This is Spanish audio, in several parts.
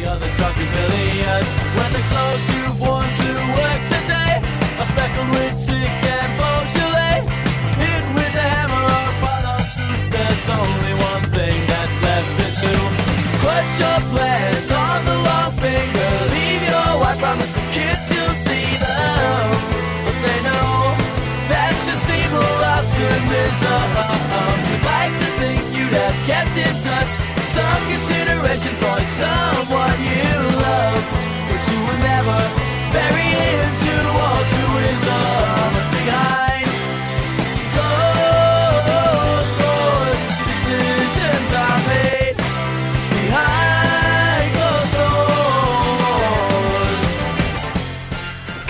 the other drunken When the clothes you've worn to work today are speckled with sick and Beaujolais, hit with the hammer or pot of truths, there's only one thing that's left to do. Put your plans on the long finger, leave your wife, promise the kids you'll see them. But they know that's just evil optimism. You'd like to think you'd have kept in touch for someone you love, but you were never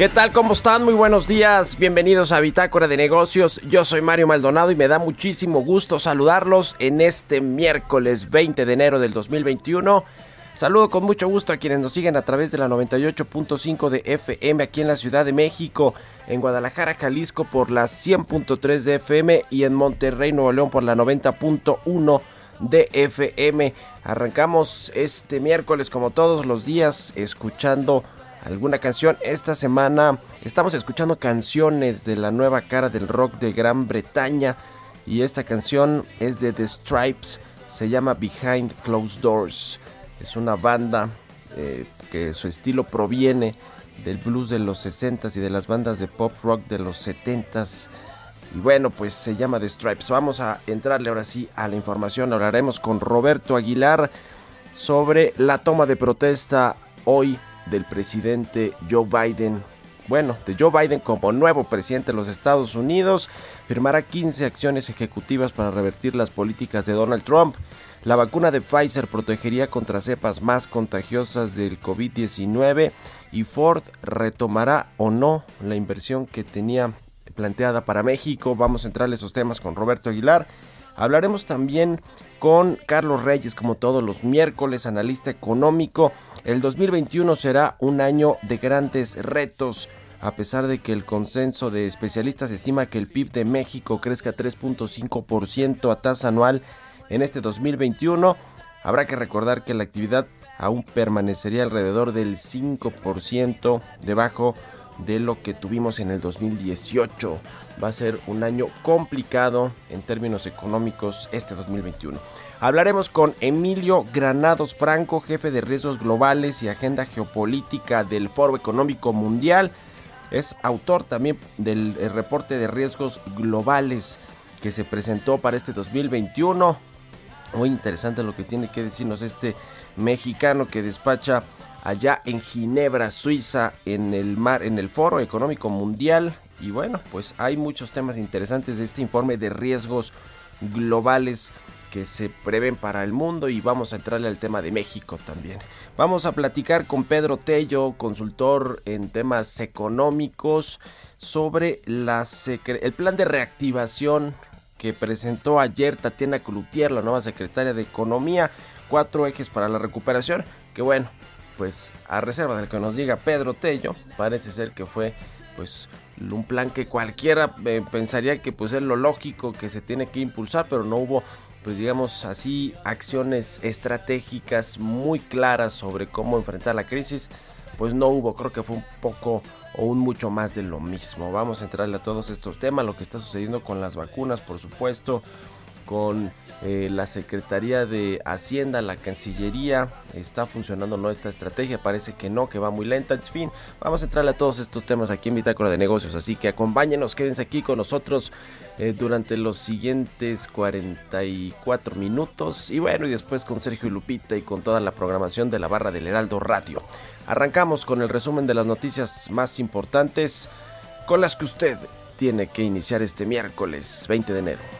¿Qué tal? ¿Cómo están? Muy buenos días. Bienvenidos a Bitácora de Negocios. Yo soy Mario Maldonado y me da muchísimo gusto saludarlos en este miércoles 20 de enero del 2021. Saludo con mucho gusto a quienes nos siguen a través de la 98.5 de FM aquí en la Ciudad de México, en Guadalajara, Jalisco por la 100.3 de FM y en Monterrey, Nuevo León por la 90.1 de FM. Arrancamos este miércoles como todos los días escuchando alguna canción. Esta semana estamos escuchando canciones de la nueva cara del rock de Gran Bretaña y esta canción es de The Stripes, se llama Behind Closed Doors. Es una banda eh, que su estilo proviene del blues de los 60s y de las bandas de pop rock de los 70s. Y bueno, pues se llama The Stripes. Vamos a entrarle ahora sí a la información. Hablaremos con Roberto Aguilar sobre la toma de protesta hoy del presidente Joe Biden. Bueno, de Joe Biden como nuevo presidente de los Estados Unidos, firmará 15 acciones ejecutivas para revertir las políticas de Donald Trump. La vacuna de Pfizer protegería contra cepas más contagiosas del COVID-19 y Ford retomará o no la inversión que tenía planteada para México. Vamos a entrar a esos temas con Roberto Aguilar. Hablaremos también con Carlos Reyes, como todos los miércoles, analista económico. El 2021 será un año de grandes retos, a pesar de que el consenso de especialistas estima que el PIB de México crezca 3.5% a tasa anual en este 2021. Habrá que recordar que la actividad aún permanecería alrededor del 5% debajo de lo que tuvimos en el 2018. Va a ser un año complicado en términos económicos este 2021. Hablaremos con Emilio Granados Franco, jefe de riesgos globales y agenda geopolítica del Foro Económico Mundial. Es autor también del eh, reporte de riesgos globales que se presentó para este 2021. Muy interesante lo que tiene que decirnos este mexicano que despacha allá en Ginebra, Suiza, en el mar, en el Foro Económico Mundial. Y bueno, pues hay muchos temas interesantes de este informe de riesgos globales que se prevén para el mundo y vamos a entrarle al tema de México también. Vamos a platicar con Pedro Tello, consultor en temas económicos, sobre la el plan de reactivación que presentó ayer Tatiana Cloutier, la nueva secretaria de Economía, cuatro ejes para la recuperación, que bueno, pues a reserva del que nos diga Pedro Tello, parece ser que fue pues un plan que cualquiera eh, pensaría que pues es lo lógico que se tiene que impulsar, pero no hubo pues digamos así acciones estratégicas muy claras sobre cómo enfrentar la crisis, pues no hubo, creo que fue un poco o un mucho más de lo mismo. Vamos a entrarle a todos estos temas, lo que está sucediendo con las vacunas, por supuesto, con eh, la Secretaría de Hacienda, la Cancillería. ¿Está funcionando no esta estrategia? Parece que no, que va muy lenta. En fin, vamos a entrarle a todos estos temas aquí en Bitácora de Negocios. Así que acompáñenos, quédense aquí con nosotros eh, durante los siguientes 44 minutos. Y bueno, y después con Sergio y Lupita y con toda la programación de la barra del Heraldo Radio. Arrancamos con el resumen de las noticias más importantes con las que usted tiene que iniciar este miércoles 20 de enero.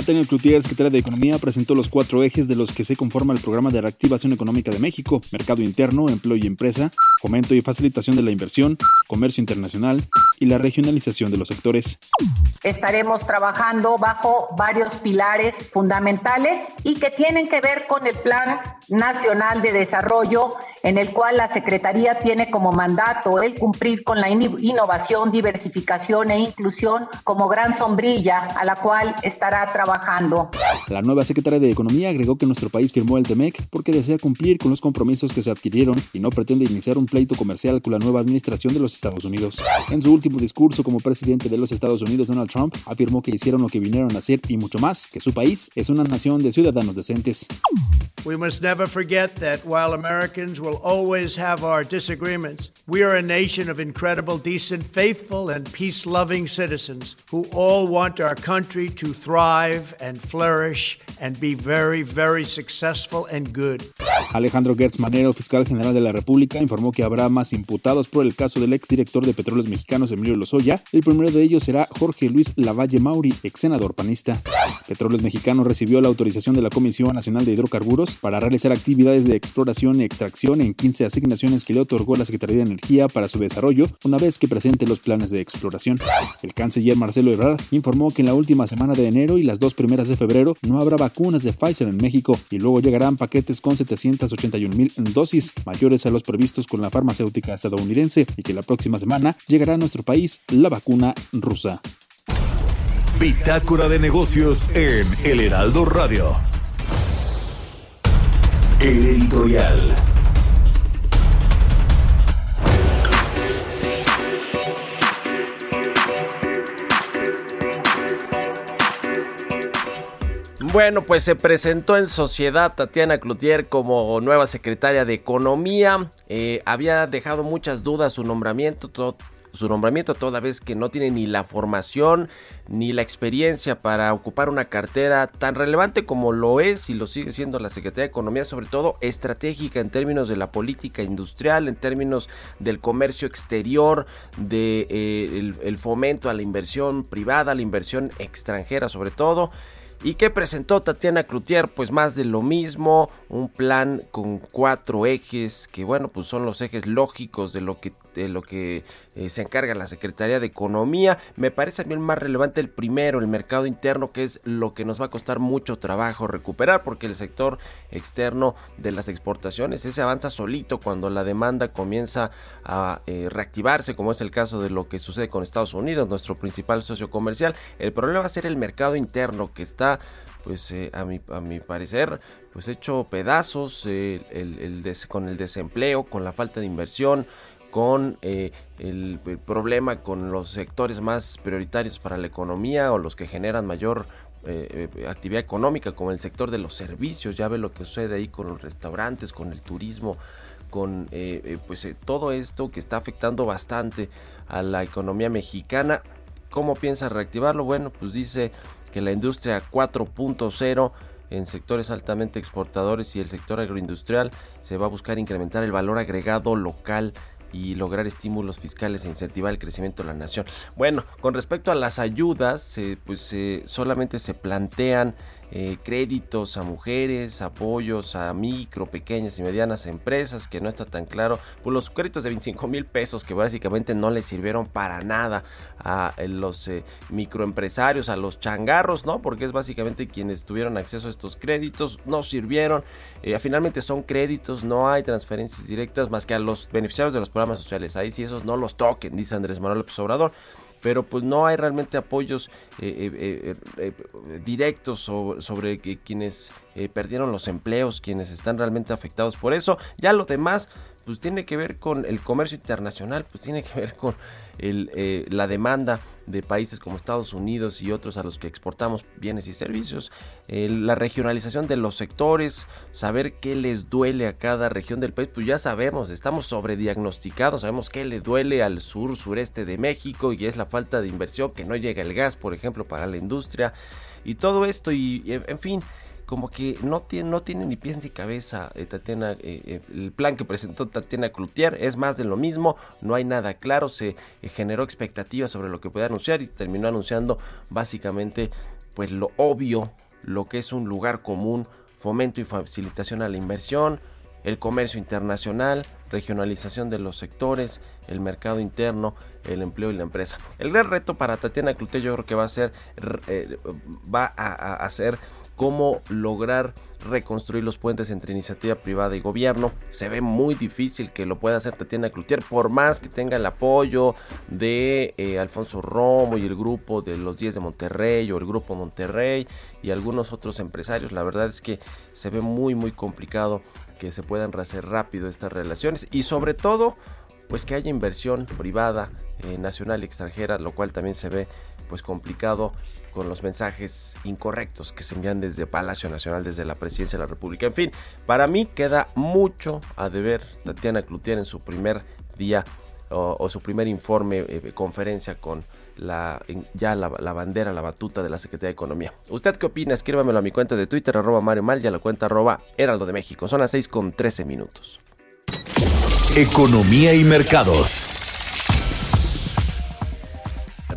Tatiana Cloutier, secretaria de Economía, presentó los cuatro ejes de los que se conforma el programa de reactivación económica de México, mercado interno, empleo y empresa, fomento y facilitación de la inversión, comercio internacional y la regionalización de los sectores. Estaremos trabajando bajo varios pilares fundamentales y que tienen que ver con el Plan Nacional de Desarrollo, en el cual la Secretaría tiene como mandato el cumplir con la in- innovación, diversificación e inclusión como gran sombrilla a la cual estará trabajando. bakando. La nueva secretaria de Economía agregó que nuestro país firmó el TEMEC porque desea cumplir con los compromisos que se adquirieron y no pretende iniciar un pleito comercial con la nueva administración de los Estados Unidos. En su último discurso como presidente de los Estados Unidos, Donald Trump afirmó que hicieron lo que vinieron a hacer y mucho más, que su país es una nación de ciudadanos decentes. We must never forget that while Americans will always have our disagreements, we are a nation of incredible, decent, faithful, and peace loving citizens who all want our country to thrive and flourish and be very, very successful and good. Alejandro Gertz Manero, fiscal general de la República, informó que habrá más imputados por el caso del exdirector de Petróleos Mexicanos, Emilio Lozoya. El primero de ellos será Jorge Luis Lavalle Mauri, ex senador panista. Petróleos Mexicanos recibió la autorización de la Comisión Nacional de Hidrocarburos para realizar actividades de exploración y extracción en 15 asignaciones que le otorgó la Secretaría de Energía para su desarrollo, una vez que presente los planes de exploración. El canciller Marcelo Ebrard informó que en la última semana de enero y las dos primeras de febrero no habrá vacunas de Pfizer en México y luego llegarán paquetes con 781 mil dosis mayores a los previstos con la farmacéutica estadounidense y que la próxima semana llegará a nuestro país la vacuna rusa. Bitácora de negocios en El Heraldo Radio. El editorial. Bueno, pues se presentó en sociedad Tatiana Cloutier como nueva secretaria de Economía. Eh, había dejado muchas dudas su nombramiento, to- su nombramiento toda vez que no tiene ni la formación ni la experiencia para ocupar una cartera tan relevante como lo es y lo sigue siendo la Secretaría de Economía, sobre todo estratégica en términos de la política industrial, en términos del comercio exterior, de eh, fomento a la inversión privada, la inversión extranjera sobre todo. ¿Y qué presentó Tatiana Cloutier? Pues más de lo mismo, un plan con cuatro ejes que bueno, pues son los ejes lógicos de lo que de lo que eh, se encarga la Secretaría de Economía. Me parece a mí el más relevante el primero, el mercado interno, que es lo que nos va a costar mucho trabajo recuperar, porque el sector externo de las exportaciones ese avanza solito cuando la demanda comienza a eh, reactivarse, como es el caso de lo que sucede con Estados Unidos, nuestro principal socio comercial. El problema va a ser el mercado interno que está pues eh, a, mi, a mi parecer pues hecho pedazos el, con el desempleo con la falta de inversión con eh, el, problema con los sectores más prioritarios para la economía o los que generan mayor eh, eh, actividad económica como el sector de los servicios ya ve lo que sucede ahí con los restaurantes con el turismo con pues todo esto que está afectando bastante a la economía mexicana ¿Cómo piensa reactivarlo? Bueno, pues dice que la industria 4.0 en sectores altamente exportadores y el sector agroindustrial se va a buscar incrementar el valor agregado local y lograr estímulos fiscales e incentivar el crecimiento de la nación. Bueno, con respecto a las ayudas, eh, pues eh, solamente se plantean eh, créditos a mujeres, apoyos a micro, pequeñas y medianas empresas, que no está tan claro, pues los créditos de 25 mil pesos que básicamente no le sirvieron para nada a eh, los eh, microempresarios, a los changarros, ¿no? Porque es básicamente quienes tuvieron acceso a estos créditos, no sirvieron, finalmente son créditos, no hay transferencias directas más que a los beneficiarios de los programas sociales, ahí sí esos no los toquen, dice Andrés Manuel López Obrador pero pues no hay realmente apoyos eh, eh, eh, directos sobre, quienes perdieron los empleos, quienes están realmente afectados por eso. Ya lo demás, pues tiene que ver con el comercio internacional, pues tiene que ver con el, la demanda de países como Estados Unidos y otros a los que exportamos bienes y servicios, la regionalización de los sectores, saber qué les duele a cada región del país, pues ya sabemos, estamos sobrediagnosticados, sabemos qué le duele al sur, sureste de México y es la falta de inversión, que no llega el gas, por ejemplo, para la industria y todo esto y en fin como que no tiene, no tiene ni pies ni cabeza eh, Tatiana, eh, eh, el plan que presentó Tatiana Cloutier es más de lo mismo, no hay nada claro, se generó expectativas sobre lo que puede anunciar y terminó anunciando básicamente pues lo obvio, lo que es un lugar común, fomento y facilitación a la inversión, el comercio internacional, regionalización de los sectores, el mercado interno, el empleo y la empresa. El gran reto para Tatiana Cloutier yo creo que va a ser, va a, a ser cómo lograr reconstruir los puentes entre iniciativa privada y gobierno. Se ve muy difícil que lo pueda hacer Tatiana Cloutier, por más que tenga el apoyo de eh, Alfonso Romo y el grupo de los 10 de Monterrey o el grupo Monterrey y algunos otros empresarios. La verdad es que se ve muy muy complicado que se puedan rehacer rápido estas relaciones y sobre todo pues que haya inversión privada, eh, nacional y extranjera, lo cual también se ve pues complicado con los mensajes incorrectos que se envían desde Palacio Nacional, desde la Presidencia de la República. En fin, para mí queda mucho a deber Tatiana Cloutier en su primer día o, su primer informe, eh, conferencia con la, ya la, bandera, la batuta de la Secretaría de Economía. ¿Usted qué opina? Escríbamelo a mi cuenta de Twitter, arroba Mario Mal, y a la cuenta arroba Heraldo de México. Son las 6 con 13 minutos. Economía y mercados.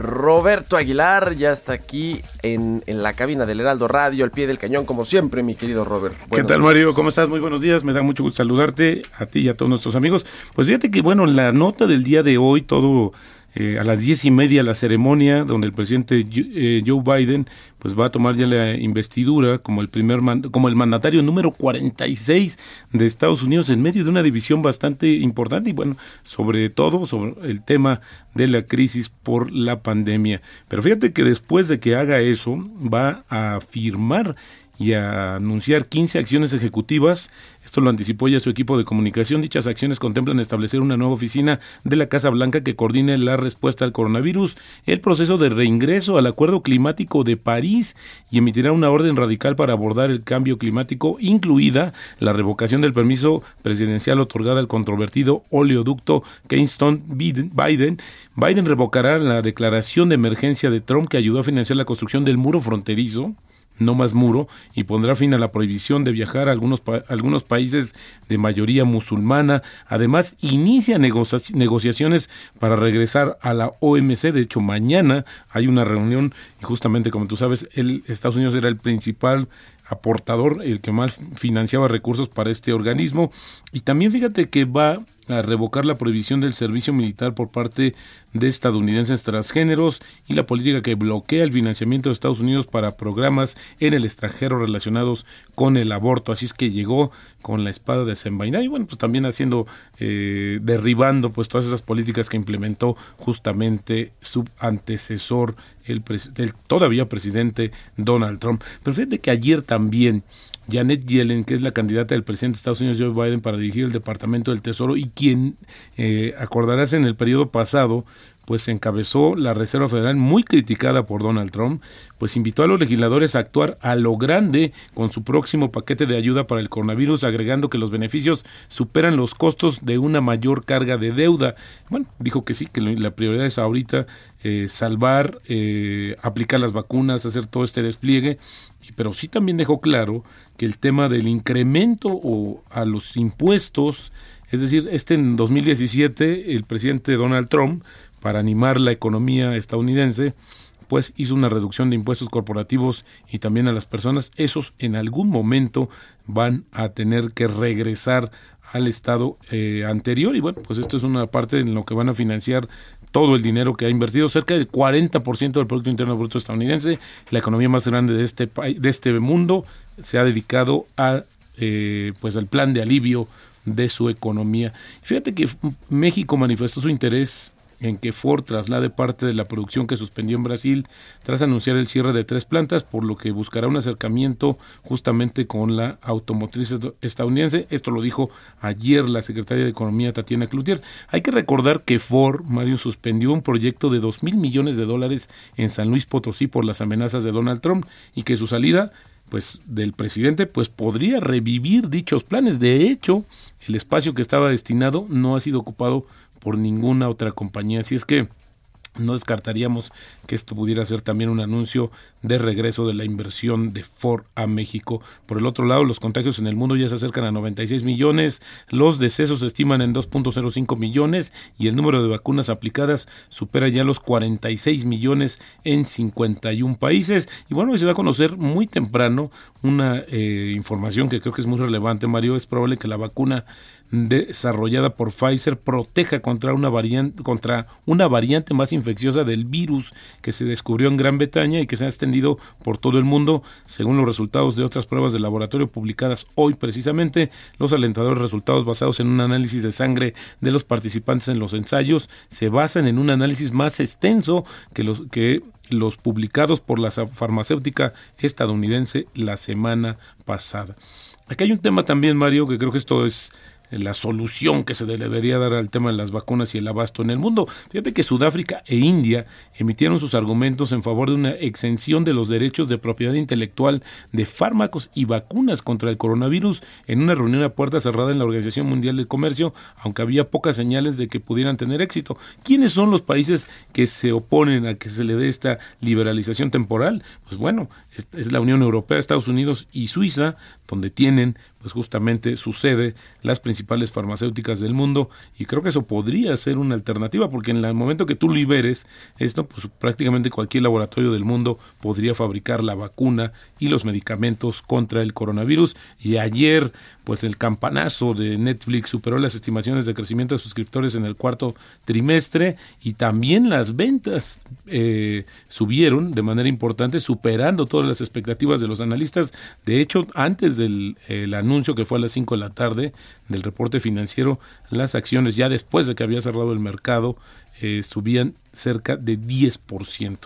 Roberto Aguilar ya está aquí en, la cabina del Heraldo Radio, al pie del cañón, como siempre, mi querido Robert. ¿Qué tal, Mario? ¿Cómo estás? Muy buenos días. Me da mucho gusto saludarte a ti y a todos nuestros amigos. Pues fíjate que, bueno, la nota del día de hoy, todo eh, a las diez y media la ceremonia donde el presidente eh, Joe Biden pues va a tomar ya la investidura como el primer como el mandatario número 46 de Estados Unidos en medio de una división bastante importante y bueno sobre todo sobre el tema de la crisis por la pandemia. Pero fíjate que después de que haga eso va a firmar y a anunciar 15 acciones ejecutivas. Esto lo anticipó ya su equipo de comunicación. Dichas acciones contemplan establecer una nueva oficina de la Casa Blanca que coordine la respuesta al coronavirus, el proceso de reingreso al Acuerdo Climático de París y emitirá una orden radical para abordar el cambio climático, incluida la revocación del permiso presidencial otorgada al controvertido oleoducto Keystone Biden. Biden revocará la declaración de emergencia de Trump que ayudó a financiar la construcción del muro fronterizo no más muro y pondrá fin a la prohibición de viajar a algunos, algunos países de mayoría musulmana. Además, inicia negociaciones para regresar a la OMC. De hecho, mañana hay una reunión y justamente como tú sabes, el, Estados Unidos era el principal aportador, el que más financiaba recursos para este organismo. Y también fíjate que va a revocar la prohibición del servicio militar por parte de estadounidenses transgéneros y la política que bloquea el financiamiento de Estados Unidos para programas en el extranjero relacionados con el aborto. Así es que llegó con la espada desenvainada y bueno, pues también haciendo, eh, derribando pues todas esas políticas que implementó justamente su antecesor, el, el todavía presidente Donald Trump. Pero fíjate que ayer también Janet Yellen, que es la candidata del presidente de Estados Unidos, Joe Biden, para dirigir el Departamento del Tesoro y quien, eh, acordarás, en el periodo pasado pues encabezó la Reserva Federal muy criticada por Donald Trump, pues invitó a los legisladores a actuar a lo grande con su próximo paquete de ayuda para el coronavirus, agregando que los beneficios superan los costos de una mayor carga de deuda. Bueno, dijo que sí, que la prioridad es ahorita eh, salvar, eh, aplicar las vacunas, hacer todo este despliegue, pero sí también dejó claro que el tema del incremento o a los impuestos, es decir, este en 2017 el presidente Donald Trump para animar la economía estadounidense, después hizo una reducción de impuestos corporativos y también a las personas, esos en algún momento van a tener que regresar al estado eh, anterior. Y bueno, pues esto es una parte en lo que van a financiar todo el dinero que ha invertido, cerca del 40% del Producto Interno Bruto estadounidense, la economía más grande de este, de este mundo, se ha dedicado a eh, pues al plan de alivio de su economía. Fíjate que México manifestó su interés en que Ford traslade parte de la producción que suspendió en Brasil tras anunciar el cierre de tres plantas, por lo que buscará un acercamiento justamente con la automotriz estadounidense. Esto lo dijo ayer la secretaria de Economía Tatiana Cloutier. Hay que recordar que Ford, Mario, suspendió un proyecto de dos mil millones de dólares en San Luis Potosí por las amenazas de Donald Trump y que su salida pues del presidente pues podría revivir dichos planes. De hecho, el espacio que estaba destinado no ha sido ocupado por ninguna otra compañía. Así es que no descartaríamos que esto pudiera ser también un anuncio de regreso de la inversión de Ford a México. Por el otro lado, los contagios en el mundo ya se acercan a 96 millones, los decesos se estiman en 2.05 millones y el número de vacunas aplicadas supera ya los 46 millones en 51 países. Y bueno, se da a conocer muy temprano una eh, información que creo que es muy relevante, Mario. Es probable que la vacuna desarrollada por Pfizer proteja contra una variante más infecciosa del virus que se descubrió en Gran Bretaña y que se ha extendido por todo el mundo, según los resultados de otras pruebas de laboratorio publicadas hoy precisamente, los alentadores resultados basados en un análisis de sangre de los participantes en los ensayos se basan en un análisis más extenso que los que los publicados por la farmacéutica estadounidense la semana pasada. Aquí hay un tema también, Mario, que creo que esto es la solución que se debería dar al tema de las vacunas y el abasto en el mundo. Fíjate que Sudáfrica e India emitieron sus argumentos en favor de una exención de los derechos de propiedad intelectual de fármacos y vacunas contra el coronavirus en una reunión a puerta cerrada en la Organización Mundial del Comercio, aunque había pocas señales de que pudieran tener éxito. ¿Quiénes son los países que se oponen a que se le dé esta liberalización temporal? Pues bueno, es la Unión Europea, Estados Unidos y Suiza, donde tienen pues justamente sucede las principales farmacéuticas del mundo y creo que eso podría ser una alternativa porque en el momento que tú liberes esto pues prácticamente cualquier laboratorio del mundo podría fabricar la vacuna y los medicamentos contra el coronavirus. Y ayer pues el campanazo de Netflix superó las estimaciones de crecimiento de suscriptores en el cuarto trimestre y también las ventas eh, subieron de manera importante superando las expectativas de los analistas de hecho antes del anuncio anuncio que fue a las 5 de la tarde del reporte financiero, las acciones ya después de que había cerrado el mercado eh, subían cerca de 10%.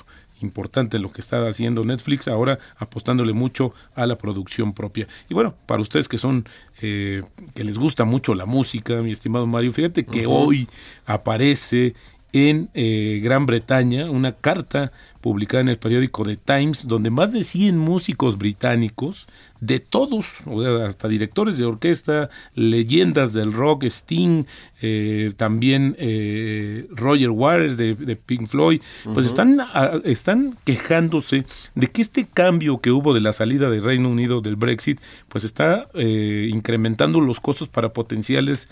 Importante lo que está haciendo Netflix, ahora apostándole mucho a la producción propia. Y bueno, para ustedes que son, eh, que les gusta mucho la música, mi estimado Mario, fíjate que hoy aparece en eh, Gran Bretaña una carta publicada en el periódico The Times, donde más de 100 músicos británicos, de todos, o sea, hasta directores de orquesta, leyendas del rock, Sting, eh, también eh, Roger Waters de, Pink Floyd, pues están, están quejándose de que este cambio que hubo de la salida del Reino Unido del Brexit, pues está eh, incrementando los costos para potenciales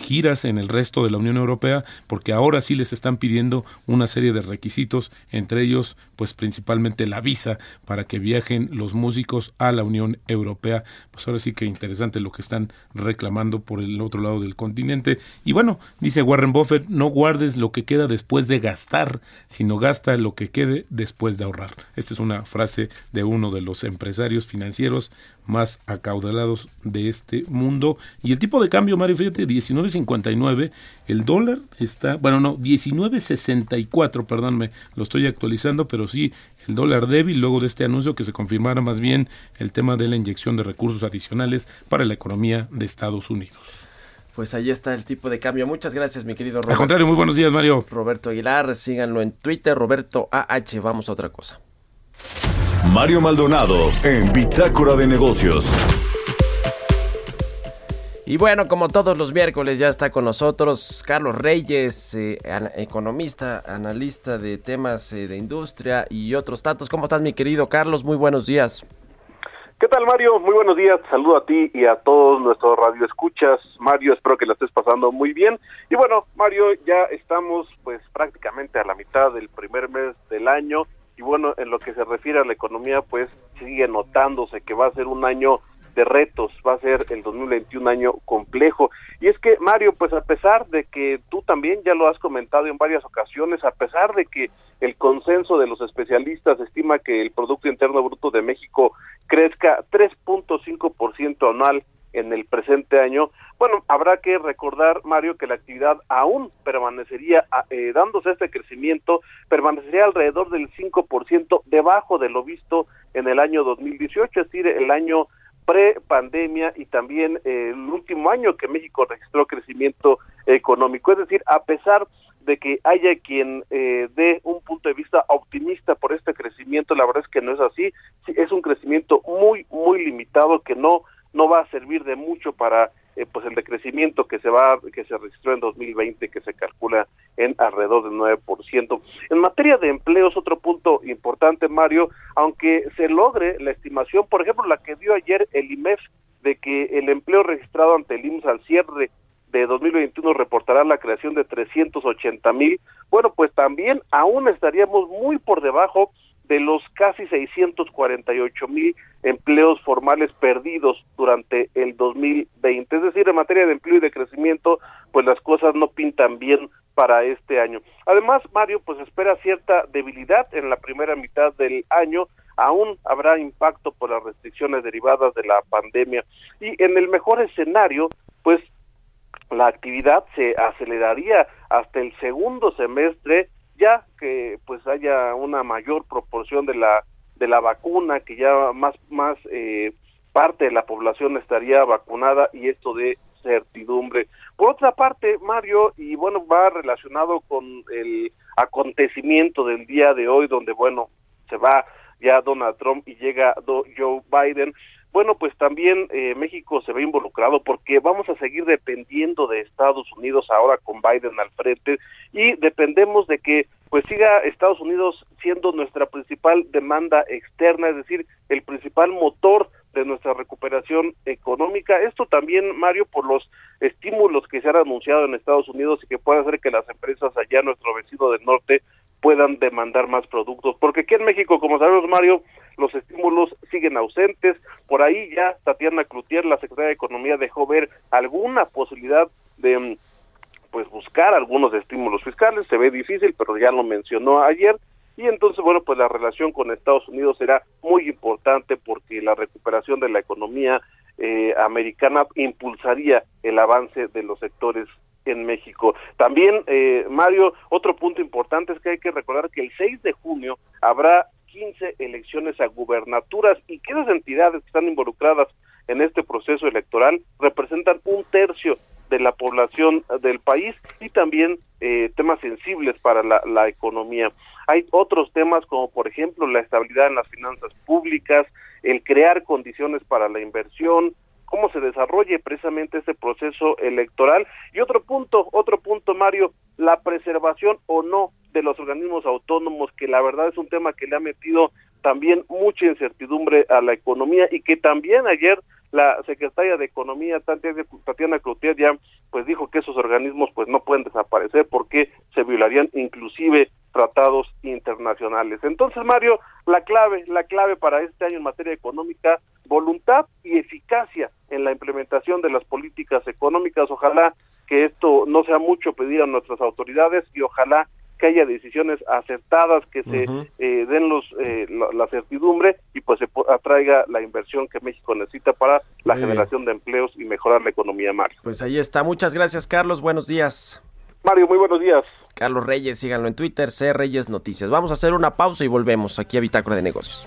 giras en el resto de la Unión Europea, porque ahora sí les están pidiendo una serie de requisitos, entre ellos pues principalmente la visa para que viajen los músicos a la Unión Europea. Pues ahora sí que interesante lo que están reclamando por el otro lado del continente. Y bueno, dice Warren Buffett, no guardes lo que queda después de gastar, sino gasta lo que quede después de ahorrar. Esta es una frase de uno de los empresarios financieros más acaudalados de este mundo. Y el tipo de cambio, Mario, fíjate, 19.59, el dólar está, bueno, no, 19.64, perdón, me lo estoy actualizando, pero sí, el dólar débil luego de este anuncio que se confirmara más bien el tema de la inyección de recursos adicionales para la economía de Estados Unidos. Pues ahí está el tipo de cambio. Muchas gracias, mi querido Roberto. Al contrario, muy buenos días, Mario. Roberto Aguilar, síganlo en Twitter, Roberto AH. Vamos a otra cosa. Mario Maldonado en Bitácora de Negocios. Y bueno, como todos los miércoles ya está con nosotros Carlos Reyes, eh, economista, analista de temas eh, de industria y otros tantos. ¿Cómo estás mi querido Carlos? Muy buenos días. ¿Qué tal Mario? Muy buenos días. Saludo a ti y a todos nuestros radioescuchas. Mario, espero que la estés pasando muy bien. Y bueno, Mario, ya estamos pues prácticamente a la mitad del primer mes del año y bueno, en lo que se refiere a la economía, pues sigue notándose que va a ser un año de retos, va a ser el 2021 un año complejo. Y es que, Mario, pues a pesar de que tú también ya lo has comentado en varias ocasiones, a pesar de que el consenso de los especialistas estima que el Producto Interno Bruto de México crezca 3.5% anual en el presente año, bueno, habrá que recordar, Mario, que la actividad aún permanecería, eh, dándose este crecimiento, permanecería alrededor del 5% debajo de lo visto en el año 2018, es decir, el año pre-pandemia y también eh, el último año que México registró crecimiento económico. Es decir, a pesar de que haya quien eh, dé un punto de vista optimista por este crecimiento, la verdad es que no es así. es un crecimiento muy, muy limitado que no no va a servir de mucho para eh, pues el decrecimiento que se va que se registró en 2020 que se calcula en alrededor del 9%. En materia de empleos otro punto importante Mario, aunque se logre la estimación, por ejemplo, la que dio ayer el IMEF de que el empleo registrado ante el IMSS al cierre de 2021 reportará la creación de 380 mil, bueno, pues también aún estaríamos muy por debajo de los casi 648 mil empleos formales perdidos durante el 2020. Es decir, en materia de empleo y de crecimiento, pues las cosas no pintan bien para este año. Además, Mario, pues espera cierta debilidad en la primera mitad del año, aún habrá impacto por las restricciones derivadas de la pandemia y en el mejor escenario, pues la actividad se aceleraría hasta el segundo semestre ya que pues haya una mayor proporción de la de la vacuna que ya más más eh, parte de la población estaría vacunada y esto de certidumbre. Por otra parte Mario y bueno va relacionado con el acontecimiento del día de hoy donde bueno se va ya Donald Trump y llega Joe Biden bueno, pues también eh, México se ve involucrado porque vamos a seguir dependiendo de Estados Unidos ahora con Biden al frente y dependemos de que pues siga Estados Unidos siendo nuestra principal demanda externa, es decir, el principal motor de nuestra recuperación económica. Esto también, Mario, por los estímulos que se han anunciado en Estados Unidos y que puede hacer que las empresas allá, nuestro vecino del norte, puedan demandar más productos. Porque aquí en México, como sabemos, Mario, los estímulos siguen ausentes. Por ahí ya Tatiana Cloutier, la secretaria de Economía, dejó ver alguna posibilidad de mm, pues buscar algunos estímulos fiscales. Se ve difícil, pero ya lo mencionó ayer. Y entonces, bueno, pues la relación con Estados Unidos será muy importante porque la recuperación de la economía eh, americana impulsaría el avance de los sectores en México. También, eh, Mario, otro punto importante es que hay que recordar que el 6 de junio habrá 15 elecciones a gubernaturas y que esas entidades que están involucradas en este proceso electoral representan un tercio de la población del país y también eh, temas sensibles para la, la, economía. Hay otros temas como por ejemplo la estabilidad en las finanzas públicas, el crear condiciones para la inversión, cómo se desarrolle precisamente ese proceso electoral. Y otro punto, otro punto Mario, la preservación o no de los organismos autónomos, que la verdad es un tema que le ha metido también mucha incertidumbre a la economía y que también ayer la secretaria de Economía, Tatiana Cloutier, ya pues dijo que esos organismos pues no pueden desaparecer porque se violarían inclusive tratados internacionales. Entonces, Mario, la clave, la clave para este año en materia económica, voluntad y eficacia en la implementación de las políticas económicas. Ojalá que esto no sea mucho pedir a nuestras autoridades y ojalá que haya decisiones acertadas, que se eh, den los eh, la, certidumbre y pues se atraiga la inversión que México necesita para la generación de empleos y mejorar la economía, Mario. Pues ahí está. Muchas gracias, Carlos. Buenos días. Mario, muy buenos días. Carlos Reyes, síganlo en Twitter, C Reyes Noticias. Vamos a hacer una pausa y volvemos aquí a Bitácora de Negocios.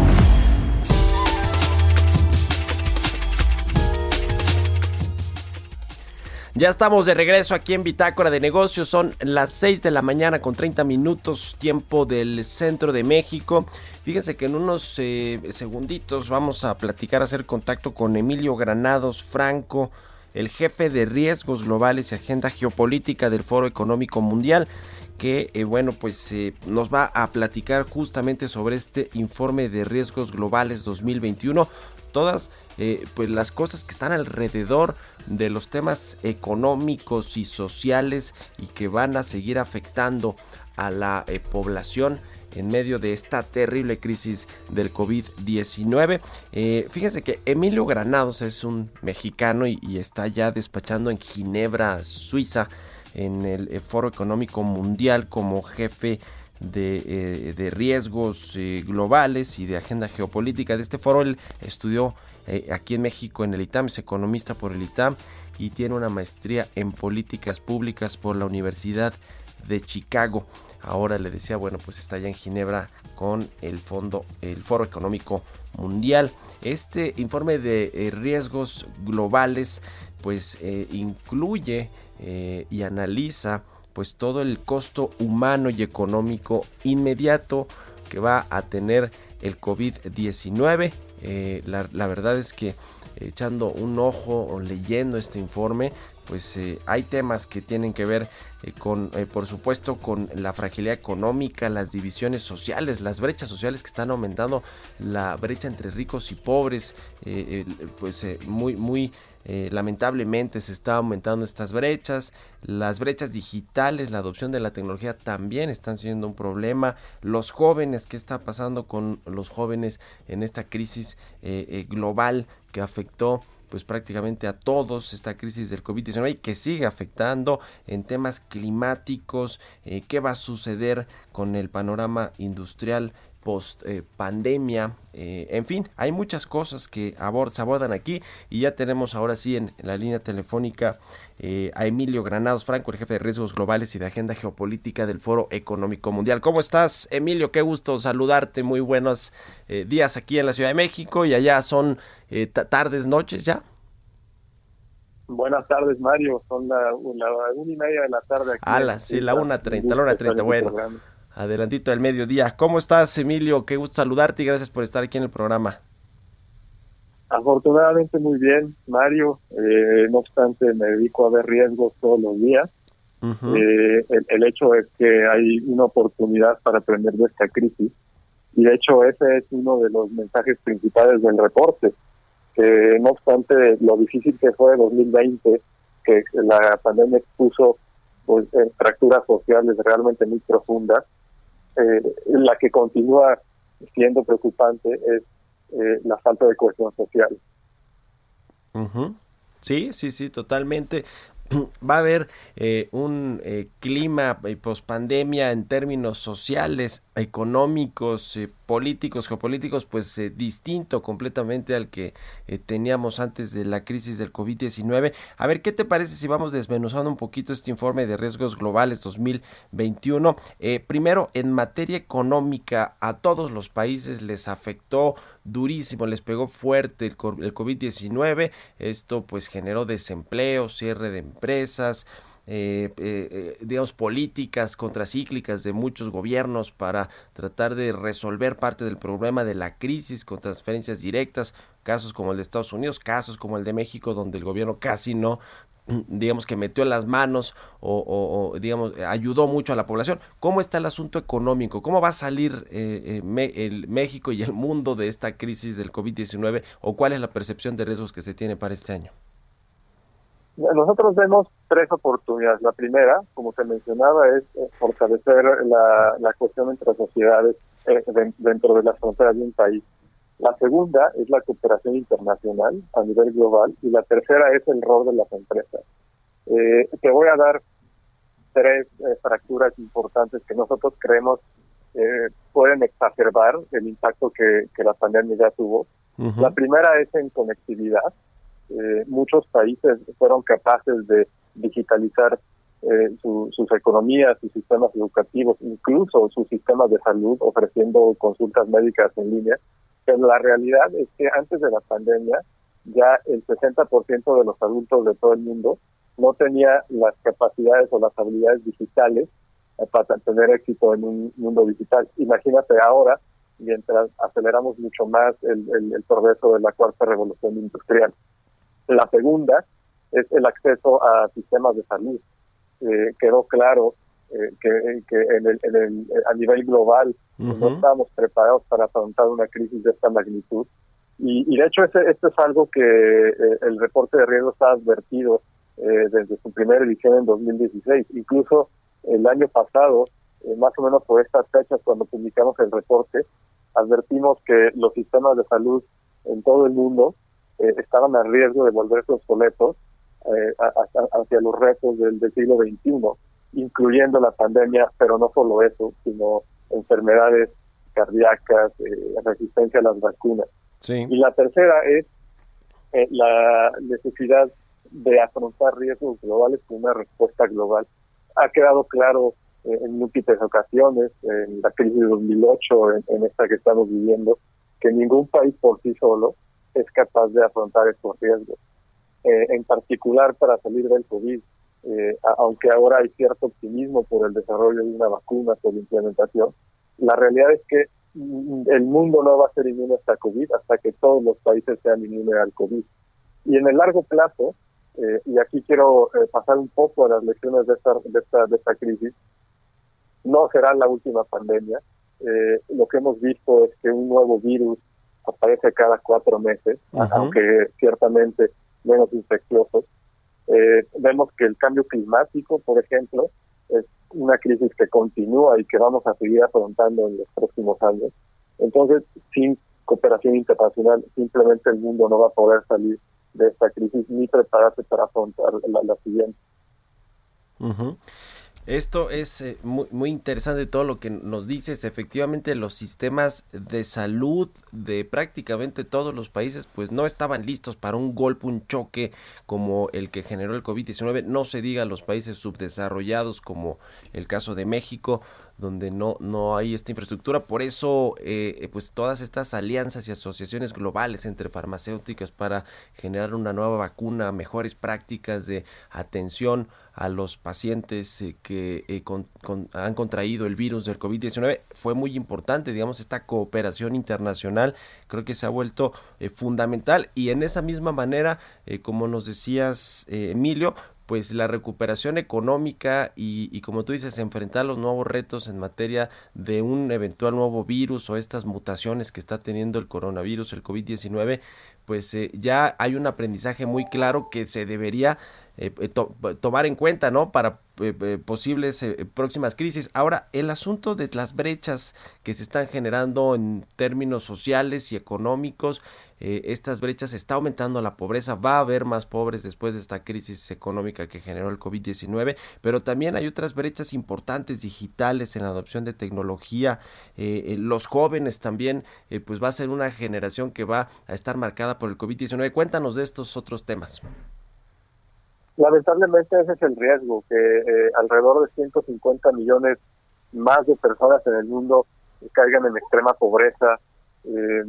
Ya estamos de regreso aquí en Bitácora de Negocios. Son las 6 de la mañana con 30 minutos tiempo del centro de México. Fíjense que en unos eh, segunditos vamos a platicar, hacer contacto con Emilio Granados Franco, el jefe de riesgos globales y agenda geopolítica del Foro Económico Mundial que eh, bueno pues eh, nos va a platicar justamente sobre este informe de riesgos globales 2021 todas eh, pues las cosas que están alrededor de los temas económicos y sociales y que van a seguir afectando a la eh, población en medio de esta terrible crisis del COVID-19. Eh, fíjense que Emilio Granados es un mexicano y, está ya despachando en Ginebra, Suiza, en el Foro Económico Mundial como jefe de, riesgos globales y de agenda geopolítica de este foro. Él estudió eh, aquí en México en el ITAM, es economista por el ITAM y tiene una maestría en políticas públicas por la Universidad de Chicago. Ahora le decía, bueno, pues está allá en Ginebra con el fondo, el Foro Económico Mundial. Este informe de eh, riesgos globales, pues eh, incluye y analiza pues todo el costo humano y económico inmediato que va a tener el COVID-19 eh, la, verdad es que echando un ojo o leyendo este informe, pues eh, hay temas que tienen que ver eh, con, por supuesto, con la fragilidad económica, las divisiones sociales, las brechas sociales que están aumentando, la brecha entre ricos y pobres, pues muy, muy eh, lamentablemente se está aumentando estas brechas. Las brechas digitales, la adopción de la tecnología también están siendo un problema. Los jóvenes, ¿qué está pasando con los jóvenes en esta crisis eh, eh, global que afectó pues prácticamente a todos esta crisis del COVID-19 y que sigue afectando en temas climáticos, qué va a suceder con el panorama industrial post eh, pandemia, eh, en fin, hay muchas cosas que se abordan aquí y ya tenemos ahora sí en, la línea telefónica eh, a Emilio Granados Franco, el jefe de riesgos globales y de agenda geopolítica del Foro Económico Mundial. ¿Cómo estás, Emilio? Qué gusto saludarte, muy buenos días aquí en la Ciudad de México y allá son tardes, noches ya. Buenas tardes, Mario. Son la, una y media de la tarde. Aquí la, sí, la una treinta, la una treinta. Bueno, adelantito del mediodía. ¿Cómo estás, Emilio? Qué gusto saludarte y gracias por estar aquí en el programa. Afortunadamente muy bien, Mario. Eh, no obstante, me dedico a ver riesgos todos los días. Eh, el, hecho es que hay una oportunidad para aprender de esta crisis y de hecho ese es uno de los mensajes principales del reporte, que no obstante lo difícil que fue 2020, que la pandemia expuso pues, fracturas sociales realmente muy profundas, eh, la que continúa siendo preocupante es eh, la falta de cohesión social. Sí, sí, sí, totalmente. Va a haber eh, un clima post pandemia en términos sociales, económicos, políticos, geopolíticos, pues eh, distinto completamente al que eh, teníamos antes de la crisis del COVID-19. A ver, ¿qué te parece si vamos desmenuzando un poquito este informe de riesgos globales 2021? Eh, primero, en materia económica, a todos los países les afectó durísimo, les pegó fuerte el, el COVID-19. Esto pues generó desempleo, cierre de empresas. Eh, eh, eh, digamos, políticas contracíclicas de muchos gobiernos para tratar de resolver parte del problema de la crisis con transferencias directas, casos como el de Estados Unidos, casos como el de México, donde el gobierno casi no digamos que metió las manos o, digamos ayudó mucho a la población. ¿Cómo está el asunto económico? ¿Cómo va a salir el México y el mundo de esta crisis del COVID-19 o cuál es la percepción de riesgos que se tiene para este año? Nosotros vemos tres oportunidades. La primera, como te mencionaba, es eh, fortalecer la, la cuestión entre sociedades eh, dentro de las fronteras de un país. La segunda es la cooperación internacional a nivel global y la tercera es el rol de las empresas. Eh, te voy a dar tres fracturas importantes que nosotros creemos pueden exacerbar el impacto que, que la pandemia ya tuvo. La primera es en conectividad. Eh, muchos países fueron capaces de digitalizar eh, sus economías, sus sistemas educativos, incluso sus sistemas de salud, ofreciendo consultas médicas en línea. Pero la realidad es que antes de la pandemia, ya el 60% de los adultos de todo el mundo no tenía las capacidades o las habilidades digitales eh, para tener éxito en un mundo digital. Imagínate ahora, mientras aceleramos mucho más el, el, progreso de la cuarta revolución industrial. La segunda es el acceso a sistemas de salud. Eh, quedó claro eh, que, en el, en el, a nivel global no estábamos preparados para afrontar una crisis de esta magnitud. Y, de hecho, este, esto es algo que el reporte de riesgo está advertido desde su primera edición en 2016. Incluso el año pasado, eh, más o menos por estas fechas, cuando publicamos el reporte, advertimos que los sistemas de salud en todo el mundo eh, estaban a riesgo de volverse obsoletos eh, hacia los retos del, siglo XXI, incluyendo la pandemia, pero no solo eso, sino enfermedades cardíacas, resistencia a las vacunas. Y la tercera es la necesidad de afrontar riesgos globales con una respuesta global ha quedado claro eh, en múltiples ocasiones, en la crisis de 2008, en, esta que estamos viviendo, que ningún país por sí solo es capaz de afrontar estos riesgos. Eh, en particular para salir del COVID, eh, aunque ahora hay cierto optimismo por el desarrollo de una vacuna, por la implementación, la realidad es que mm, el mundo no va a ser inmune hasta COVID hasta que todos los países sean inmunes al COVID. Y en el largo plazo, eh, y aquí quiero eh, pasar un poco a las lecciones de esta, de esta, de esta crisis. No será la última pandemia. Eh, lo que hemos visto es que un nuevo virus aparece cada cuatro meses, aunque ciertamente menos infecciosos. vemos que el cambio climático, por ejemplo, es una crisis que continúa y que vamos a seguir afrontando en los próximos años. Entonces, sin cooperación internacional, simplemente el mundo no va a poder salir de esta crisis ni prepararse para afrontar la, siguiente. Esto es eh, muy, muy, interesante todo lo que nos dices. Efectivamente, los sistemas de salud de prácticamente todos los países pues no estaban listos para un golpe, un choque como el que generó el COVID-19. No se diga los países subdesarrollados como el caso de México donde no, no hay esta infraestructura. Por eso, eh, pues todas estas alianzas y asociaciones globales entre farmacéuticas para generar una nueva vacuna, mejores prácticas de atención a los pacientes eh, que eh, han contraído el virus del COVID-19 fue muy importante, digamos, esta cooperación internacional creo que se ha vuelto fundamental y en esa misma manera, como nos decías, Emilio, pues la recuperación económica y, como tú dices, enfrentar los nuevos retos en materia de un eventual nuevo virus o estas mutaciones que está teniendo el coronavirus, el COVID-19, pues eh, ya hay un aprendizaje muy claro que se debería eh, eh, tomar en cuenta, ¿no? Para posibles próximas crisis. Ahora, el asunto de las brechas que se están generando en términos sociales y económicos, eh, estas brechas está aumentando la pobreza, va a haber más pobres después de esta crisis económica que generó el COVID-19, pero también hay otras brechas importantes digitales en la adopción de tecnología, eh, eh, los jóvenes también, pues va a ser una generación que va a estar marcada por el COVID-19. Cuéntanos de estos otros temas. Lamentablemente ese es el riesgo, que alrededor de 150 millones más de personas en el mundo caigan en extrema pobreza, eh,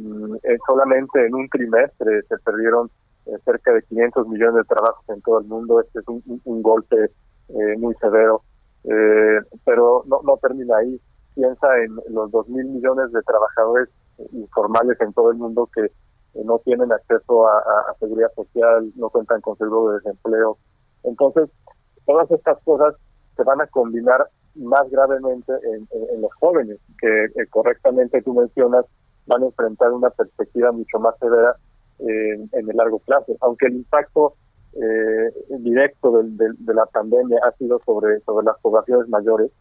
solamente en un trimestre se perdieron eh, cerca de 500 millones de trabajos en todo el mundo. Este es un, golpe eh, muy severo. Eh, pero no, termina ahí. Piensa en los 2 mil millones de trabajadores informales en todo el mundo que no tienen acceso a, seguridad social, no cuentan con seguro de desempleo. Entonces, todas estas cosas se van a combinar más gravemente en, los jóvenes, que correctamente tú mencionas, van a enfrentar una perspectiva mucho más severa eh, en el largo plazo, aunque el impacto eh, directo de la pandemia ha sido sobre, sobre las poblaciones mayores.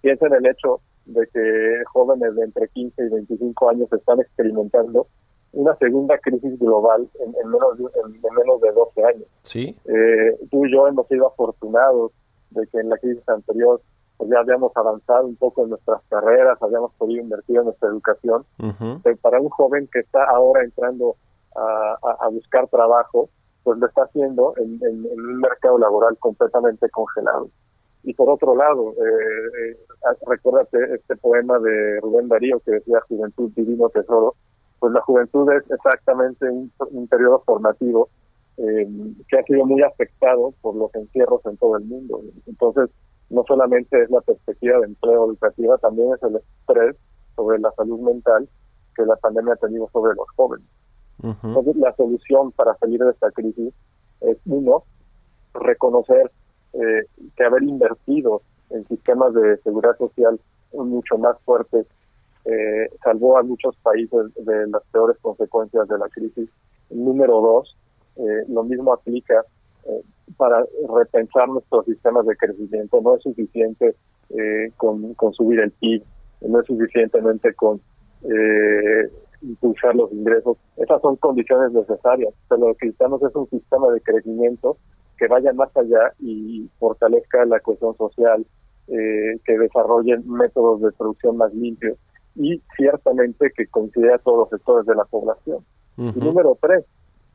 Piensa en el hecho de que jóvenes de entre 15 y 25 años están experimentando una segunda crisis global en, menos, de, en, menos de 12 años. ¿Sí? Eh, tú y yo hemos sido afortunados de que en la crisis anterior pues ya habíamos avanzado un poco en nuestras carreras, habíamos podido invertir en nuestra educación. Pero para un joven que está ahora entrando a, a- a buscar trabajo, pues lo está haciendo en, en- en un mercado laboral completamente congelado. Y por otro lado, eh, eh, recuérdate este poema de Rubén Darío que decía Juventud Divino Tesoro, pues la juventud es exactamente un, un periodo formativo eh, que ha sido muy afectado por los encierros en todo el mundo. Entonces, no solamente es la perspectiva de empleo educativa, también es el estrés sobre la salud mental que la pandemia ha tenido sobre los jóvenes. Entonces, la solución para salir de esta crisis es, uno, reconocer eh, que haber invertido en sistemas de seguridad social mucho más fuertes eh, salvó a muchos países de las peores consecuencias de la crisis. Número dos, eh, lo mismo aplica eh, para repensar nuestros sistemas de crecimiento. No es suficiente eh, con, con subir el PIB, no es suficientemente con impulsar los ingresos. Esas son condiciones necesarias, pero lo que necesitamos es un sistema de crecimiento que vaya más allá y fortalezca la cohesión social, que desarrollen métodos de producción más limpios y ciertamente que considere a todos los sectores de la población. Y número tres,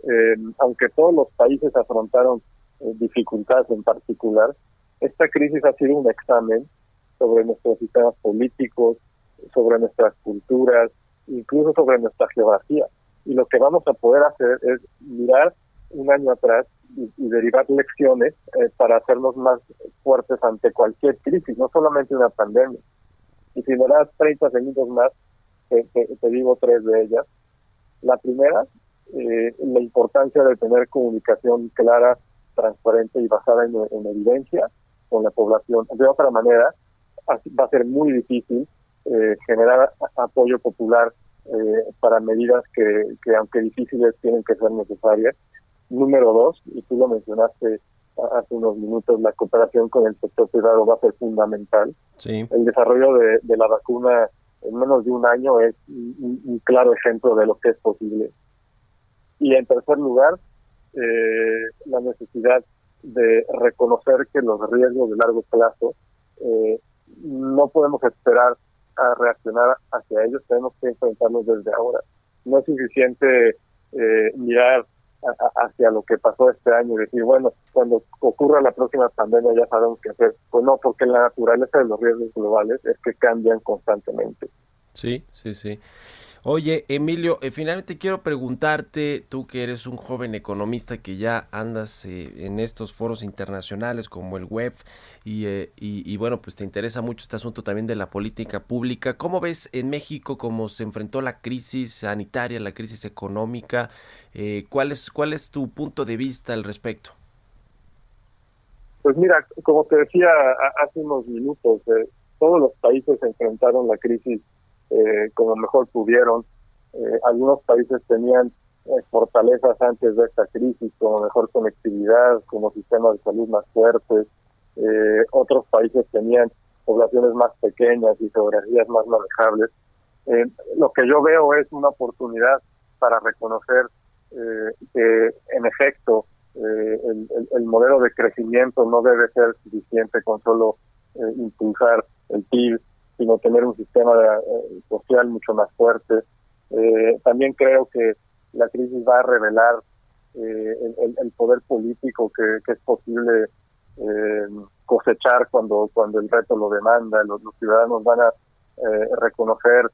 eh, aunque todos los países afrontaron eh, dificultades en particular, esta crisis ha sido un examen sobre nuestros sistemas políticos, sobre nuestras culturas, incluso sobre nuestra geografía. Y lo que vamos a poder hacer es mirar un año atrás y, y derivar lecciones eh, para hacernos más fuertes ante cualquier crisis, no solamente una pandemia. Y si me das 30 segundos más, te, te- digo tres de ellas. La primera, eh, la importancia de tener comunicación clara, transparente y basada en, en evidencia con la población. De otra manera, va a ser muy difícil eh, generar apoyo popular eh, para medidas que, que, aunque difíciles, tienen que ser necesarias. Número dos, y tú lo mencionaste hace unos minutos, la cooperación con el sector privado va a ser fundamental. Sí. El desarrollo de, de la vacuna en menos de un año es un, un- claro ejemplo de lo que es posible. Y en tercer lugar, eh, la necesidad de reconocer que los riesgos de largo plazo eh, no podemos esperar a reaccionar hacia ellos, tenemos que enfrentarlos desde ahora. No es suficiente eh, mirar hacia lo que pasó este año y decir, bueno, cuando ocurra la próxima pandemia ya sabemos qué hacer. Pues no, porque la naturaleza de los riesgos globales es que cambian constantemente. Sí, sí, sí. Oye, Emilio, eh, finalmente quiero preguntarte, tú que eres un joven economista que ya andas eh, en estos foros internacionales como el web y, eh, y, bueno, pues te interesa mucho este asunto también de la política pública. ¿Cómo ves en México cómo se enfrentó la crisis sanitaria, la crisis económica? Eh, ¿cuál, es, ¿Cuál es tu punto de vista al respecto? Pues mira, como te decía hace unos minutos, eh, todos los países enfrentaron la crisis eh, como mejor pudieron. Eh, algunos países tenían eh, fortalezas antes de esta crisis, como mejor conectividad, como sistemas de salud más fuertes. Eh, otros países tenían poblaciones más pequeñas y geografías más manejables. Eh, lo que yo veo es una oportunidad para reconocer que, en efecto, eh, el, el- el modelo de crecimiento no debe ser suficiente con solo eh, impulsar el PIB, sino tener un sistema eh, social mucho más fuerte. Eh, también creo que la crisis va a revelar eh, el, poder político que, es posible eh, cosechar cuando cuando el reto lo demanda. Los, ciudadanos van a eh, reconocer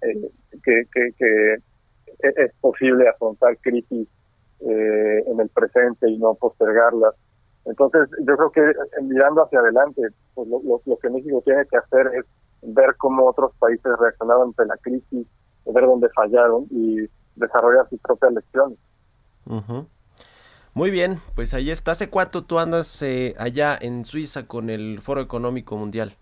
que, que, e- es posible afrontar crisis en el presente y no postergarlas. Entonces, yo creo que eh, mirando hacia adelante, pues lo, lo- lo que México tiene que hacer es ver cómo otros países reaccionaron ante la crisis, ver dónde fallaron y desarrollar sus propias lecciones. Ujú. Muy bien, pues ahí está. ¿Hace cuánto tú andas eh, allá en Suiza con el Foro Económico Mundial?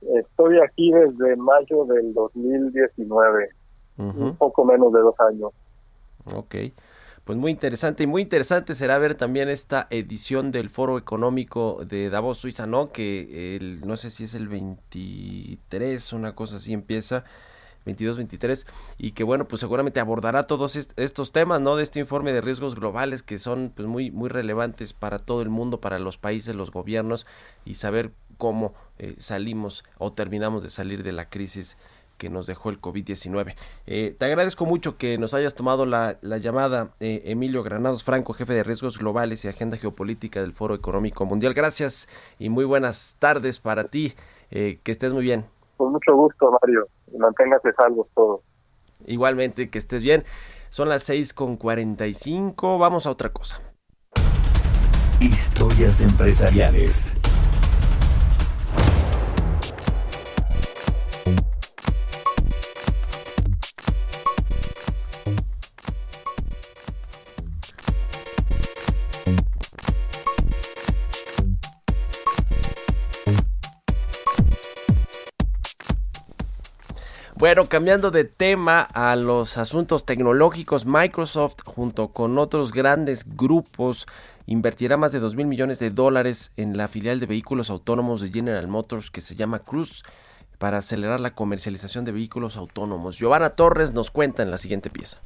Estoy aquí desde mayo del 2019, un Ujú. poco menos de dos años. Ok, pues muy interesante y muy interesante será ver también esta edición del Foro Económico de Davos, Suiza, ¿no? Que el, no sé si es el 23, una cosa así empieza. 22-23 y que bueno, pues seguramente abordará todos estos temas, ¿no? De este informe de riesgos globales que son pues muy muy relevantes para todo el mundo, para los países, los gobiernos y saber cómo eh, salimos o terminamos de salir de la crisis que nos dejó el COVID-19. Eh, te agradezco mucho que nos hayas tomado la, llamada, eh, Emilio Granados Franco, jefe de riesgos globales y agenda geopolítica del Foro Económico Mundial. Gracias y muy buenas tardes para ti. que estés muy bien. Con mucho gusto, Mario y manténgase salvos todos. Igualmente, que estés bien. Son las 6 con 45. Vamos a otra cosa. Historias empresariales. Bueno, cambiando de tema a los asuntos tecnológicos, Microsoft junto con otros grandes grupos invertirá más de 2 mil millones de dólares en la filial de vehículos autónomos de General Motors que se llama Cruise para acelerar la comercialización de vehículos autónomos. Giovanna Torres nos cuenta en la siguiente pieza.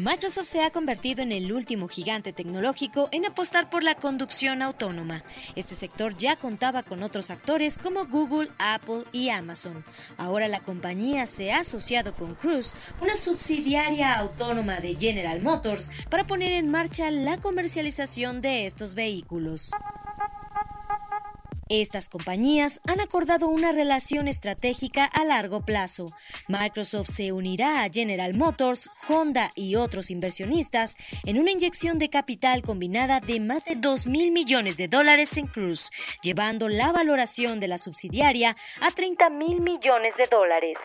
Microsoft se ha convertido en el último gigante tecnológico en apostar por la conducción autónoma. Este sector ya contaba con otros actores como Google, Apple y Amazon. Ahora la compañía se ha asociado con Cruise, una subsidiaria autónoma de General Motors, para poner en marcha la comercialización de estos vehículos. Estas compañías han acordado una relación estratégica a largo plazo. Microsoft se unirá a General Motors, Honda y otros inversionistas en una inyección de capital combinada de más de 2 mil millones de dólares en Cruise, llevando la valoración de la subsidiaria a 30 mil millones de dólares.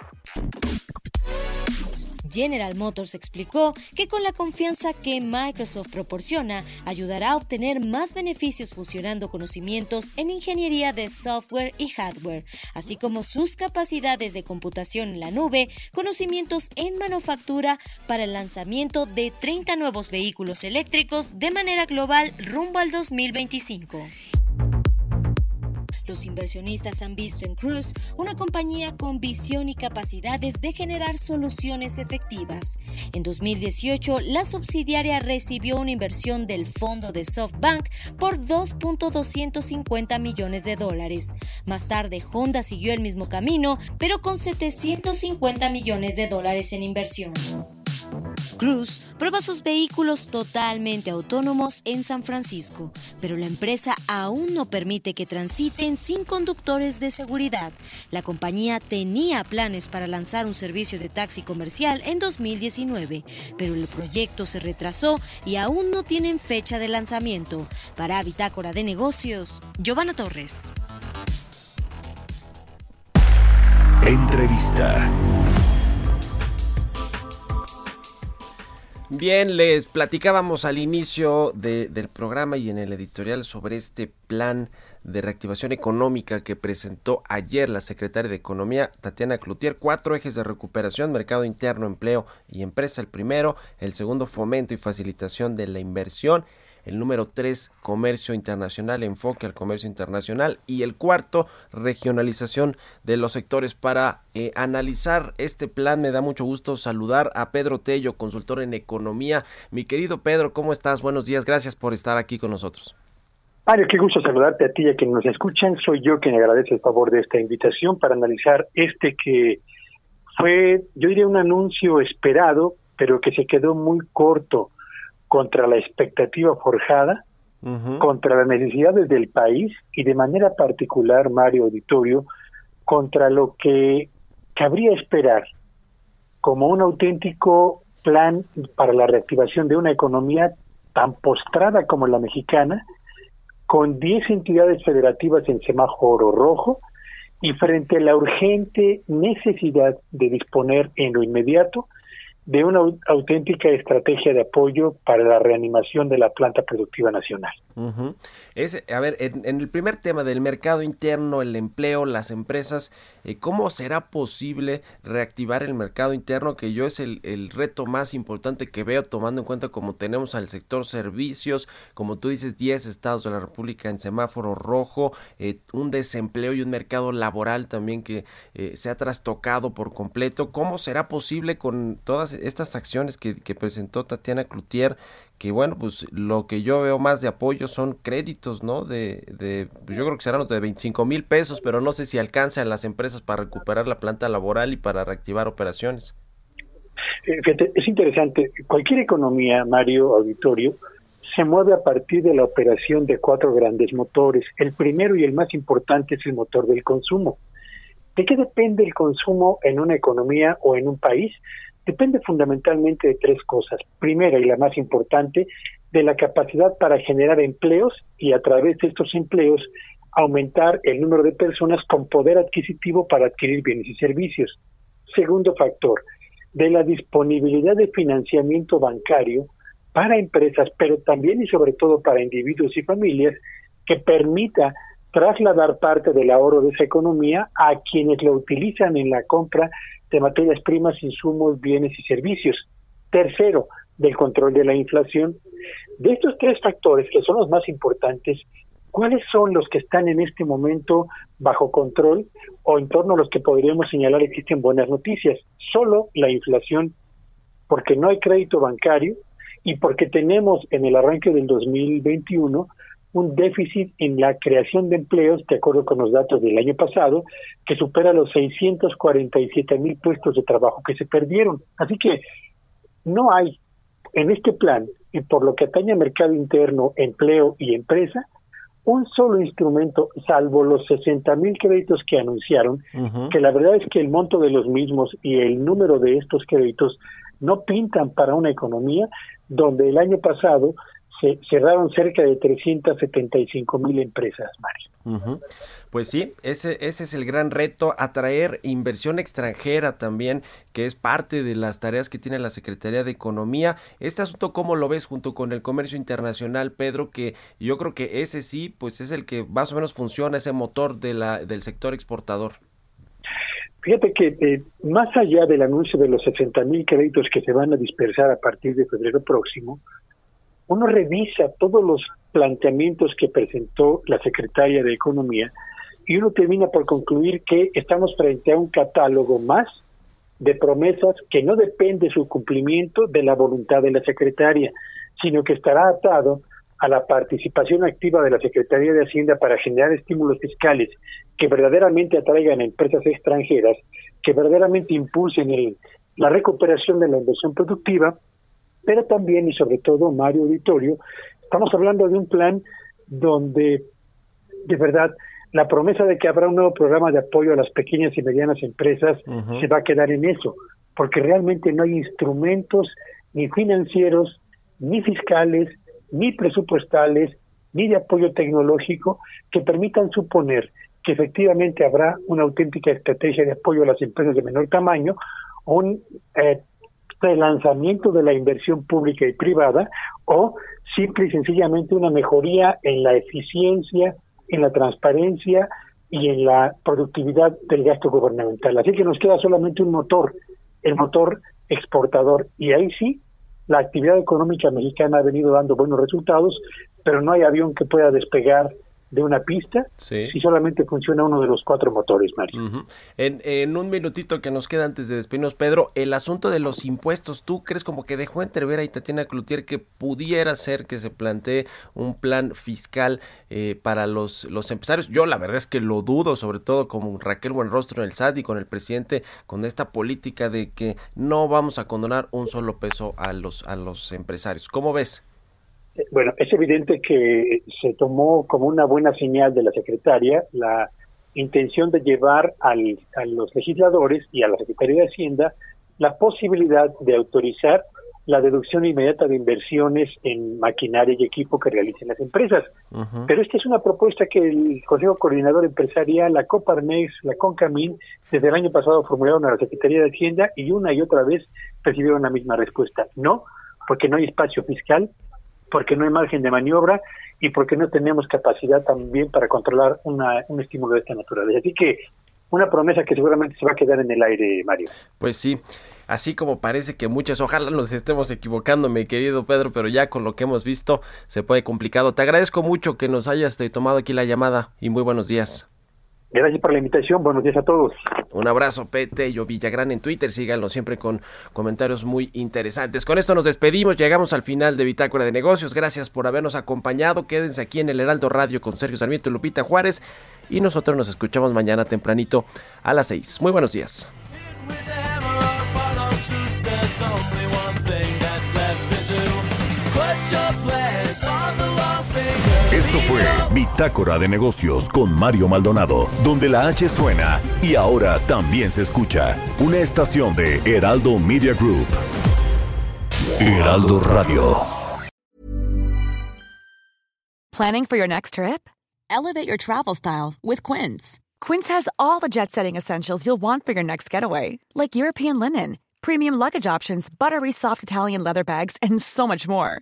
General Motors explicó que con la confianza que Microsoft proporciona, ayudará a obtener más beneficios fusionando conocimientos en ingeniería de software y hardware, así como sus capacidades de computación en la nube, conocimientos en manufactura para el lanzamiento de 30 nuevos vehículos eléctricos de manera global rumbo al 2025. Los inversionistas han visto en Cruise una compañía con visión y capacidades de generar soluciones efectivas. En 2018, la subsidiaria recibió una inversión del fondo de SoftBank por 2.250 millones de dólares. Más tarde, Honda siguió el mismo camino, pero con 750 millones de dólares en inversión. Cruz prueba sus vehículos totalmente autónomos en San Francisco, pero la empresa aún no permite que transiten sin conductores de seguridad. La compañía tenía planes para lanzar un servicio de taxi comercial en 2019, pero el proyecto se retrasó y aún no tienen fecha de lanzamiento. Para Bitácora de Negocios, Giovanna Torres. Entrevista. Bien, les platicábamos al inicio del programa y en el editorial sobre este plan de reactivación económica que presentó ayer la secretaria de Economía, Tatiana Cloutier. Cuatro ejes de recuperación, mercado interno, empleo y empresa. El primero, el segundo, fomento y facilitación de la inversión el número 3, comercio internacional, enfoque al comercio internacional y el cuarto, regionalización de los sectores. Para eh, analizar este plan me da mucho gusto saludar a Pedro Tello, consultor en economía. Mi querido Pedro, ¿cómo estás? Buenos días, gracias por estar aquí con nosotros. Mario, qué gusto saludarte a ti y a quienes nos escuchan. Soy yo quien agradece el favor de esta invitación para analizar este que fue, yo diría, un anuncio esperado, pero que se quedó muy corto contra la expectativa forjada, contra las necesidades del país y de manera particular, Mario Auditorio, contra lo que cabría esperar como un auténtico plan para la reactivación de una economía tan postrada como la mexicana, con 10 entidades federativas en semáforo rojo y frente a la urgente necesidad de disponer en lo inmediato de una auténtica estrategia de apoyo para la reanimación de la planta productiva nacional. a ver, en, el primer tema del mercado interno, el empleo, las empresas, eh, ¿cómo será posible reactivar el mercado interno? Que yo es el, reto más importante que veo, tomando en cuenta como tenemos al sector servicios, como tú dices, 10 estados de la República en semáforo rojo, eh, un desempleo y un mercado laboral también que eh, se ha trastocado por completo. ¿Cómo será posible con todas estas acciones que, presentó Tatiana Cloutier, que bueno, pues lo que yo veo más de apoyo son créditos, ¿no? De, de pues yo creo que serán de 25 mil pesos, pero no sé si alcanzan las empresas para recuperar la planta laboral y para reactivar operaciones. Eh, es interesante, cualquier economía, Mario Auditorio, se mueve a partir de la operación de cuatro grandes motores. El primero y el más importante es el motor del consumo. ¿De qué depende el consumo en una economía o en un país? Depende fundamentalmente de tres cosas. Primera y la más importante, de la capacidad para generar empleos y a través de estos empleos aumentar el número de personas con poder adquisitivo para adquirir bienes y servicios. Segundo factor, de la disponibilidad de financiamiento bancario para empresas, pero también y sobre todo para individuos y familias, que permita trasladar parte del ahorro de esa economía a quienes lo utilizan en la compra de materias primas, insumos, bienes y servicios. Tercero, del control de la inflación. De estos tres factores, que son los más importantes, ¿cuáles son los que están en este momento bajo control o en torno a los que podríamos señalar existen buenas noticias? Solo la inflación, porque no hay crédito bancario y porque tenemos en el arranque del 2021 un déficit en la creación de empleos, de acuerdo con los datos del año pasado, que supera los 647 mil puestos de trabajo que se perdieron. Así que no hay en este plan, y por lo que atañe a mercado interno, empleo y empresa, un solo instrumento, salvo los 60 mil créditos que anunciaron, que la verdad es que el monto de los mismos y el número de estos créditos no pintan para una economía donde el año pasado se cerraron cerca de 375 mil empresas, Mario. Pues sí, ese, ese es el gran reto, atraer inversión extranjera también, que es parte de las tareas que tiene la Secretaría de Economía. Este asunto, ¿cómo lo ves junto con el comercio internacional, Pedro? Que yo creo que ese sí, pues es el que más o menos funciona, ese motor de la, del sector exportador. Fíjate que eh, más allá del anuncio de los 60 mil créditos que se van a dispersar a partir de febrero próximo, uno revisa todos los planteamientos que presentó la secretaria de Economía y uno termina por concluir que estamos frente a un catálogo más de promesas que no depende su cumplimiento de la voluntad de la secretaria, sino que estará atado a la participación activa de la Secretaría de Hacienda para generar estímulos fiscales que verdaderamente atraigan a empresas extranjeras, que verdaderamente impulsen el, la recuperación de la inversión productiva pero también y sobre todo, Mario Auditorio, estamos hablando de un plan donde de verdad la promesa de que habrá un nuevo programa de apoyo a las pequeñas y medianas empresas se va a quedar en eso, porque realmente no hay instrumentos ni financieros, ni fiscales, ni presupuestales, ni de apoyo tecnológico que permitan suponer que efectivamente habrá una auténtica estrategia de apoyo a las empresas de menor tamaño, un eh, el lanzamiento de la inversión pública y privada o simple y sencillamente una mejoría en la eficiencia, en la transparencia y en la productividad del gasto gubernamental. Así que nos queda solamente un motor, el motor exportador. Y ahí sí, la actividad económica mexicana ha venido dando buenos resultados, pero no hay avión que pueda despegar de una pista si solamente funciona uno de los cuatro motores, Mario. en, en, un minutito que nos queda antes de despedirnos, Pedro, el asunto de los impuestos, ¿tú crees como que dejó entrever a Tatiana Cloutier que pudiera ser que se plantee un plan fiscal eh, para los, los empresarios? Yo la verdad es que lo dudo, sobre todo como Raquel Buenrostro en el SAT y con el presidente, con esta política de que no vamos a condonar un solo peso a los, a los empresarios. ¿Cómo ves? Bueno, es evidente que se tomó como una buena señal de la secretaria la intención de llevar al, a los legisladores y a la Secretaría de Hacienda la posibilidad de autorizar la deducción inmediata de inversiones en maquinaria y equipo que realicen las empresas. Pero esta es una propuesta que el Consejo Coordinador Empresarial, la Coparmex, la CONCAMIN, desde el año pasado formularon a la Secretaría de Hacienda y una y otra vez recibieron la misma respuesta. No, porque no hay espacio fiscal, porque no hay margen de maniobra y porque no tenemos capacidad también para controlar una, un estímulo de esta naturaleza. Así que una promesa que seguramente se va a quedar en el aire, Mario. Pues sí, así como parece que muchas, ojalá nos estemos equivocando, mi querido Pedro, pero ya con lo que hemos visto se puede complicado. Te agradezco mucho que nos hayas tomado aquí la llamada y muy buenos días. Gracias por la invitación. Buenos días a todos. Un abrazo, Pete Yo Villagrán en Twitter. Síganlo siempre con comentarios muy interesantes. Con esto nos despedimos. Llegamos al final de Bitácora de Negocios. Gracias por habernos acompañado. Quédense aquí en el Heraldo Radio con Sergio Sarmiento y Lupita Juárez. Y nosotros nos escuchamos mañana tempranito a las 6. Muy buenos días. Esto fue Bitácora de Negocios con Mario Maldonado, donde la H suena y ahora también se escucha. Una estación de Heraldo Media Group. Heraldo Radio. Planning for your next trip? Elevate your travel style with Quince. Quince has all the jet setting essentials you'll want for your next getaway, like European linen, premium luggage options, buttery soft Italian leather bags, and so much more